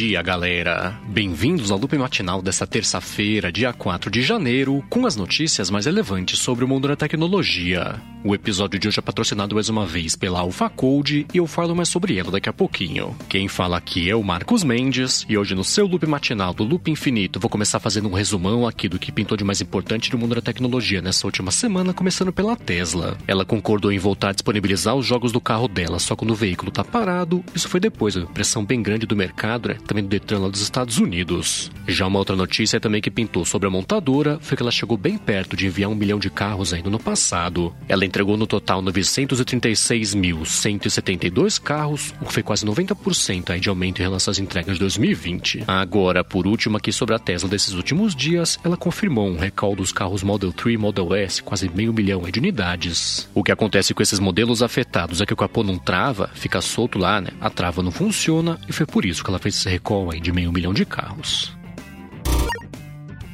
dia, galera! Bem-vindos ao loop matinal desta terça-feira, dia 4 de janeiro, com as notícias mais relevantes sobre o mundo da tecnologia. O episódio de hoje é patrocinado mais uma vez pela Alpha Code e eu falo mais sobre ela daqui a pouquinho. Quem fala aqui é o Marcos Mendes e hoje no seu loop matinal do Loop Infinito vou começar fazendo um resumão aqui do que pintou de mais importante no mundo da tecnologia nessa última semana, começando pela Tesla. Ela concordou em voltar a disponibilizar os jogos do carro dela só quando o veículo tá parado. Isso foi depois da pressão bem grande do mercado, né? Também do Detran lá dos Estados Unidos. Já uma outra notícia também que pintou sobre a montadora foi que ela chegou bem perto de enviar um milhão de carros ainda no passado. Ela entregou no total 936.172 carros, o que foi quase 90% aí de aumento em relação às entregas de 2020. Agora, por último, aqui sobre a Tesla desses últimos dias, ela confirmou um recall dos carros Model 3 e Model S, quase meio milhão de unidades. O que acontece com esses modelos afetados é que o capô não trava, fica solto lá, né? A trava não funciona e foi por isso que ela fez esse recall aí de meio milhão de carros.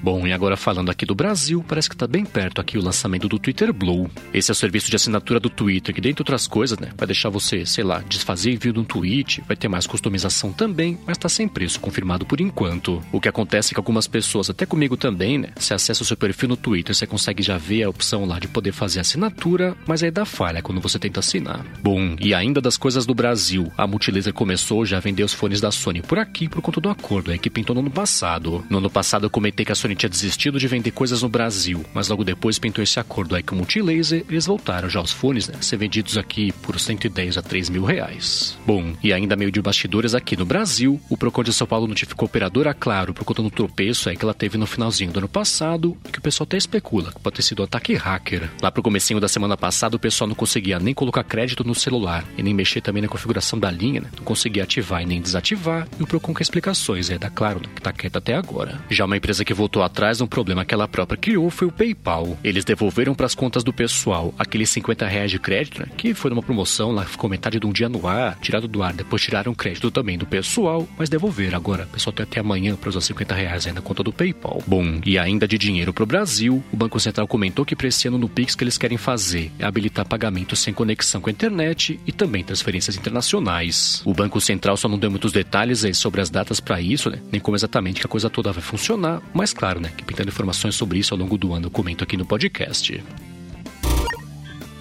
Bom, e agora falando aqui do Brasil, parece que está bem perto aqui o lançamento do Twitter Blue. Esse é o serviço de assinatura do Twitter, que dentre outras coisas, né, vai deixar você, sei lá, desfazer envio de um tweet, vai ter mais customização também, mas está sem preço confirmado por enquanto. O que acontece é que algumas pessoas, até comigo também, né, se acessa o seu perfil no Twitter, você consegue já ver a opção lá de poder fazer assinatura, mas aí dá falha quando você tenta assinar. Bom, e ainda das coisas do Brasil, a Multilaser começou já a vender os fones da Sony por aqui por conta do acordo aí que pintou no ano passado. No ano passado eu comentei que a Sony tinha desistido de vender coisas no Brasil, mas logo depois pintou esse acordo aí com o Multilaser eles voltaram já os fones, né, a ser vendidos aqui por 110 a 3 mil reais. Bom, e ainda meio de bastidores aqui no Brasil, o Procon de São Paulo notificou a operadora Claro por conta do tropeço aí que ela teve no finalzinho do ano passado, que o pessoal até especula que pode ter sido um ataque hacker. Lá pro comecinho da semana passada, o pessoal não conseguia nem colocar crédito no celular e nem mexer também na configuração da linha, né? Não conseguia ativar e nem desativar, e o Procon com explicações aí da Claro, né, que tá quieta até agora. Já uma empresa que voltou atrás um problema que ela própria criou foi o PayPal. Eles devolveram para as contas do pessoal aqueles 50 reais de crédito, né, que foi numa promoção, lá ficou metade de um dia no ar, tirado do ar, depois tiraram crédito também do pessoal, mas devolveram agora. O pessoal tem até amanhã para usar 50 reais aí na conta do PayPal. Bom, e ainda de dinheiro para o Brasil, o Banco Central comentou que para esse ano no Pix que eles querem fazer é habilitar pagamentos sem conexão com a internet e também transferências internacionais. O Banco Central só não deu muitos detalhes aí sobre as datas para isso, né, nem como exatamente que a coisa toda vai funcionar, mas claro, né, que pintando informações sobre isso ao longo do ano comento aqui no podcast.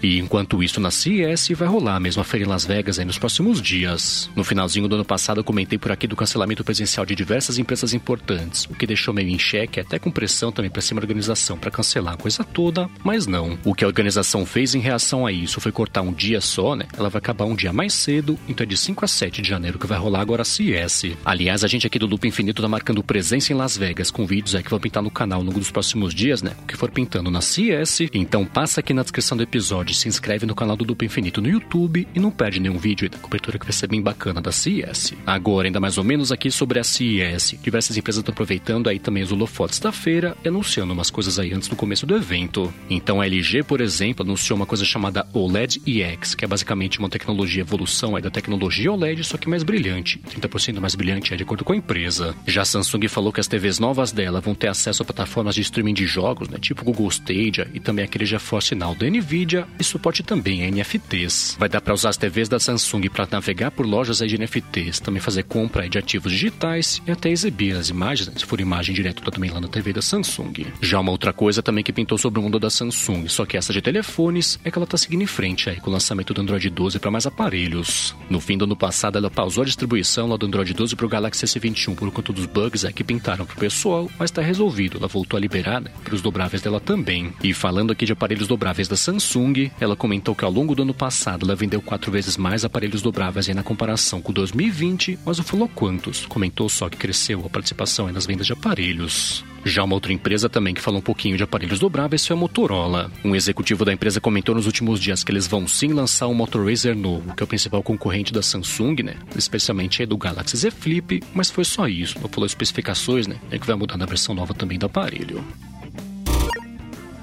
E enquanto isso na CES, vai rolar a mesma feira em Las Vegas nos próximos dias. No finalzinho do ano passado eu comentei por aqui do cancelamento presencial de diversas empresas importantes, o que deixou meio em xeque, até com pressão também para cima da organização para cancelar a coisa toda, mas não. O que a organização fez em reação a isso foi cortar um dia só, né? Ela vai acabar um dia mais cedo, então é de 5 a 7 de janeiro que vai rolar agora a CES. Aliás, a gente aqui do Loop Infinito tá marcando presença em Las Vegas com vídeos aí que vão pintar no canal ao longo dos próximos dias, né? O que for pintando na CES. Então passa aqui na descrição do episódio se inscreve no canal do Duplo Infinito no YouTube e não perde nenhum vídeo da cobertura que vai ser bem bacana da CES. Agora, ainda mais ou menos aqui sobre a CES. Diversas empresas estão aproveitando aí também os holofotes da feira anunciando umas coisas aí antes do começo do evento. Então a LG, por exemplo, anunciou uma coisa chamada OLED EX, que é basicamente uma tecnologia evolução aí da tecnologia OLED, só que mais brilhante. 30% mais brilhante é de acordo com a empresa. Já a Samsung falou que as TVs novas dela vão ter acesso a plataformas de streaming de jogos, né, tipo Google Stadia e também aquele GeForce Now da Nvidia e suporte também a NFTs. Vai dar para usar as TVs da Samsung para navegar por lojas de NFTs, também fazer compra de ativos digitais e até exibir as imagens, né, se for imagem direto também lá na TV da Samsung. Já uma outra coisa também que pintou sobre o mundo da Samsung, só que essa de telefones, é que ela tá seguindo em frente aí com o lançamento do Android 12 para mais aparelhos. No fim do ano passado, ela pausou a distribuição lá do Android 12 pro Galaxy S21 por conta dos bugs aí que pintaram pro pessoal, mas tá resolvido. Ela voltou a liberar, né, pros dobráveis dela também. E falando aqui de aparelhos dobráveis da Samsung, ela comentou que ao longo do ano passado ela vendeu quatro vezes mais aparelhos dobráveis na comparação com 2020, mas não falou quantos. Comentou só que cresceu a participação nas vendas de aparelhos. Já uma outra empresa também que falou um pouquinho de aparelhos dobráveis foi a Motorola. Um executivo da empresa comentou nos últimos dias que eles vão sim lançar um Moto Razr novo, que é o principal concorrente da Samsung, né? Especialmente aí do Galaxy Z Flip, mas foi só isso. Não falou especificações, né? É que vai mudar na versão nova também do aparelho.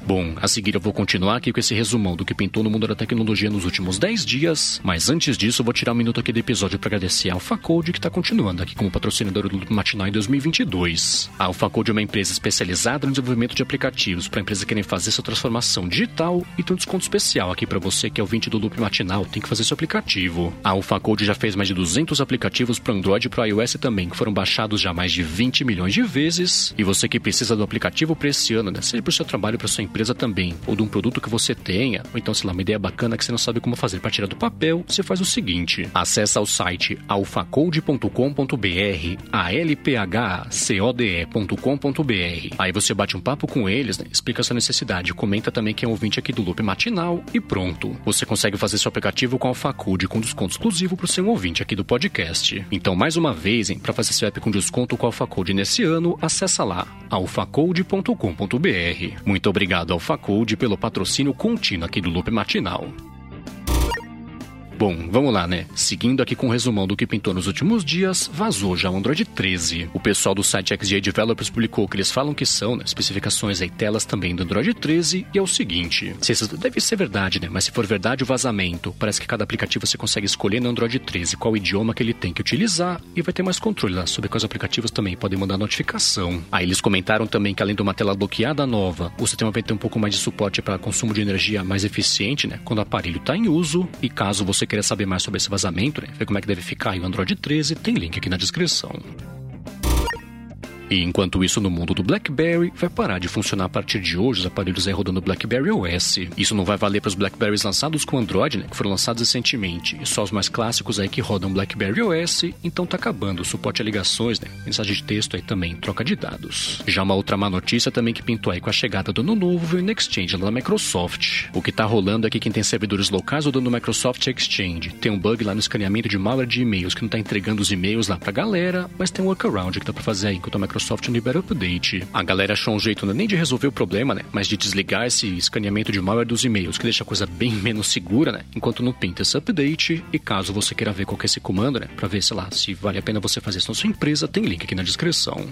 Bom, a seguir eu vou continuar aqui com esse resumão do que pintou no mundo da tecnologia nos últimos 10 dias, mas antes disso eu vou tirar um minuto aqui do episódio para agradecer a AlphaCode que está continuando aqui como patrocinador do Loop Matinal em 2022. A AlphaCode é uma empresa especializada no desenvolvimento de aplicativos para empresas que querem fazer sua transformação digital e tem um desconto especial aqui para você que é ouvinte do Loop Matinal, tem que fazer seu aplicativo. A AlphaCode já fez mais de 200 aplicativos para Android e para iOS também, que foram baixados já mais de 20 milhões de vezes. E você que precisa do aplicativo para esse ano, né? seja para o seu trabalho, para sua empresa também, ou de um produto que você tenha, ou então, sei lá, uma ideia bacana que você não sabe como fazer para tirar do papel, você faz o seguinte: acessa o site alfacode.com.br, alphacode.com.br. Aí você bate um papo com eles, né? explica sua necessidade, comenta também que é ouvinte aqui do Loop Matinal e pronto. Você consegue fazer seu aplicativo com Alphacode com desconto exclusivo para o seu ouvinte aqui do podcast. Então, mais uma vez, para fazer seu app com desconto com Alphacode nesse ano, acessa lá alfacode.com.br. Muito obrigado ao Facode pelo patrocínio contínuo aqui do Loop Matinal. Bom, vamos lá, né? Seguindo aqui com o um resumão do que pintou nos últimos dias, vazou já o Android 13. O pessoal do site XGA Developers publicou que eles falam que são né, especificações e telas também do Android 13, e é o seguinte: se isso deve ser verdade, né? Mas se for verdade o vazamento, parece que cada aplicativo você consegue escolher no Android 13 qual idioma que ele tem que utilizar e vai ter mais controle lá sobre quais aplicativos também podem mandar notificação. Aí eles comentaram também que além de uma tela bloqueada nova, o sistema vai ter um pouco mais de suporte para consumo de energia mais eficiente, né? Quando o aparelho está em uso, e caso você queira saber mais sobre esse vazamento, né, ver como é que deve ficar o Android 13, tem link aqui na descrição. E enquanto isso, no mundo do BlackBerry, vai parar de funcionar a partir de hoje os aparelhos aí rodando BlackBerry OS. Isso não vai valer para os BlackBerrys lançados com Android, né, que foram lançados recentemente, e só os mais clássicos aí que rodam BlackBerry OS, então tá acabando o suporte a ligações, né, mensagem de texto aí também, troca de dados. Já uma outra má notícia também que pintou aí com a chegada do ano novo veio no Exchange lá da Microsoft. O que tá rolando aqui quem tem servidores locais rodando no Microsoft Exchange. Tem um bug lá no escaneamento de malware de e-mails que não tá entregando os e-mails lá pra galera, mas tem um workaround que dá pra fazer aí enquanto a Microsoft Microsoft no libera update. A galera achou um jeito nem de resolver o problema, né? Mas de desligar esse escaneamento de malware dos e-mails, que deixa a coisa bem menos segura, né? Enquanto não pinta esse update. E caso você queira ver qual que é esse comando, né? Pra ver, sei lá, se vale a pena você fazer isso na sua empresa, tem link aqui na descrição.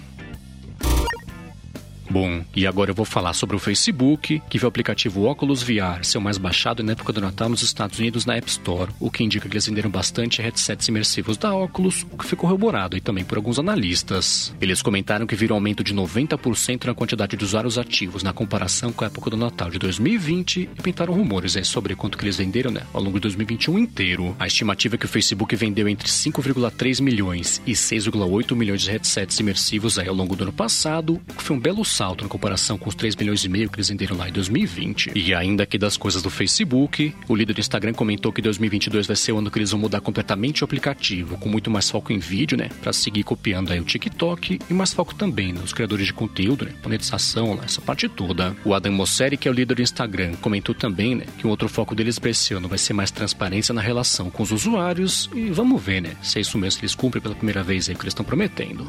Bom, e agora eu vou falar sobre o Facebook, que viu o aplicativo Oculus VR ser o mais baixado na época do Natal nos Estados Unidos na App Store, o que indica que eles venderam bastante headsets imersivos da Oculus, o que ficou corroborado e também por alguns analistas. Eles comentaram que viram um aumento de 90% na quantidade de usuários ativos na comparação com a época do Natal de 2020 e pintaram rumores aí sobre quanto que eles venderam né, ao longo de 2021 inteiro. A estimativa é que o Facebook vendeu entre 5,3 milhões e 6,8 milhões de headsets imersivos aí ao longo do ano passado, o que foi um belo salto na comparação com os 3 milhões e meio que eles venderam lá em 2020. E ainda aqui das coisas do Facebook, o líder do Instagram comentou que 2022 vai ser o ano que eles vão mudar completamente o aplicativo, com muito mais foco em vídeo, né, para seguir copiando aí o TikTok e mais foco também nos criadores de conteúdo, né, monetização, essa parte toda. O Adam Mosseri, que é o líder do Instagram, comentou também, né, que um outro foco deles para esse ano vai ser mais transparência na relação com os usuários e vamos ver, né, se é isso mesmo que eles cumprem pela primeira vez aí que eles estão prometendo.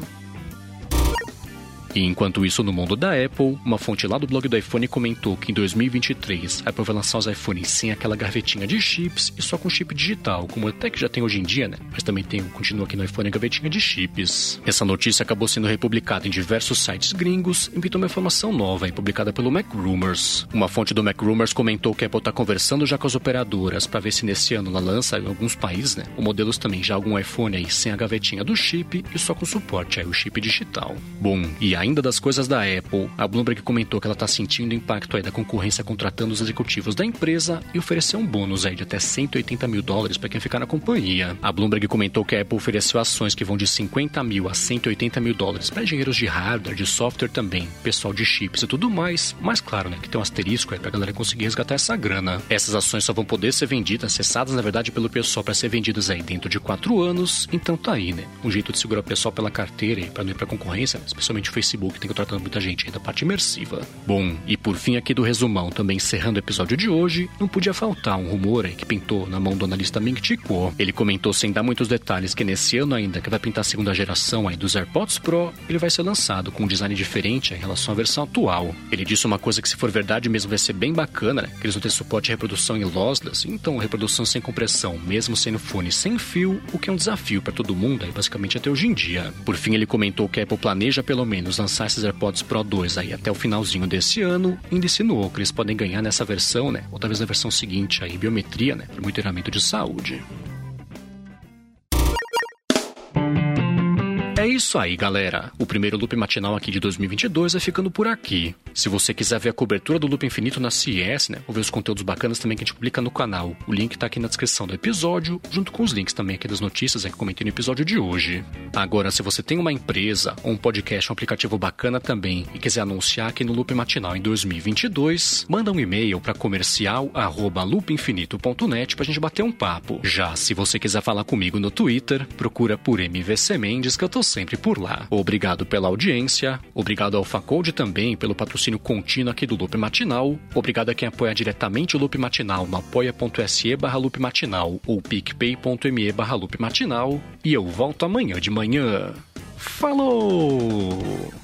E enquanto isso, no mundo da Apple, uma fonte lá do blog do iPhone comentou que em 2023 a Apple vai lançar os iPhones sem aquela gavetinha de chips e só com chip digital, como até que já tem hoje em dia, né? Mas também tem, continua aqui no iPhone a gavetinha de chips. Essa notícia acabou sendo republicada em diversos sites gringos e pintou uma informação nova, publicada pelo Mac Rumors. Uma fonte do Mac Rumors comentou que a Apple está conversando já com as operadoras para ver se nesse ano ela lança em alguns países, né? O modelos também já algum iPhone aí sem a gavetinha do chip e só com suporte aí o chip digital. Bom, e a ainda das coisas da Apple, a Bloomberg comentou que ela está sentindo o impacto aí da concorrência contratando os executivos da empresa e ofereceu um bônus aí de até 180 mil dólares para quem ficar na companhia. A Bloomberg comentou que a Apple ofereceu ações que vão de 50 mil a 180 mil dólares para engenheiros de hardware, de software também, pessoal de chips e tudo mais. Mas claro, né, que tem um asterisco aí para a galera conseguir resgatar essa grana. Essas ações só vão poder ser vendidas, acessadas na verdade pelo pessoal para ser vendidas aí dentro de 4 anos. Então tá aí, né? Um jeito de segurar o pessoal pela carteira para não ir para concorrência, né? especialmente o Facebook Facebook tem contratando muita gente aí da parte imersiva. Bom, e por fim aqui do resumão, também encerrando o episódio de hoje, não podia faltar um rumor aí que pintou na mão do analista Ming Chi Kuo. Ele comentou sem dar muitos detalhes que nesse ano ainda que vai pintar a segunda geração aí dos AirPods Pro, ele vai ser lançado com um design diferente em relação à versão atual. Ele disse uma coisa que se for verdade mesmo vai ser bem bacana, né? Que eles vão ter suporte a reprodução em lossless, então reprodução sem compressão, mesmo sendo fone sem fio, o que é um desafio para todo mundo aí basicamente até hoje em dia. Por fim ele comentou que a Apple planeja pelo menos lançar esses AirPods Pro 2 aí até o finalzinho desse ano, ainda insinuou que eles podem ganhar nessa versão, né? Ou talvez na versão seguinte aí, biometria, né? Para monitoramento de saúde. É isso aí, galera. O primeiro loop matinal aqui de 2022 vai ficando por aqui. Se você quiser ver a cobertura do Loop Infinito na CES, né, ou ver os conteúdos bacanas também que a gente publica no canal, o link tá aqui na descrição do episódio, junto com os links também aqui das notícias que comentei no episódio de hoje. Agora, se você tem uma empresa, ou um podcast, um aplicativo bacana também, e quiser anunciar aqui no Loop Matinal em 2022, manda um e-mail para comercial@loopinfinito.net pra gente bater um papo. Já se você quiser falar comigo no Twitter, procura por MVC Mendes que eu tô sempre por lá. Obrigado pela audiência, obrigado ao Facode também pelo patrocínio contínuo aqui do Loop Matinal, obrigado a quem apoia diretamente o Loop Matinal no apoia.se barra Loop Matinal ou picpay.me barra Loop Matinal, e eu volto amanhã de manhã. Falou!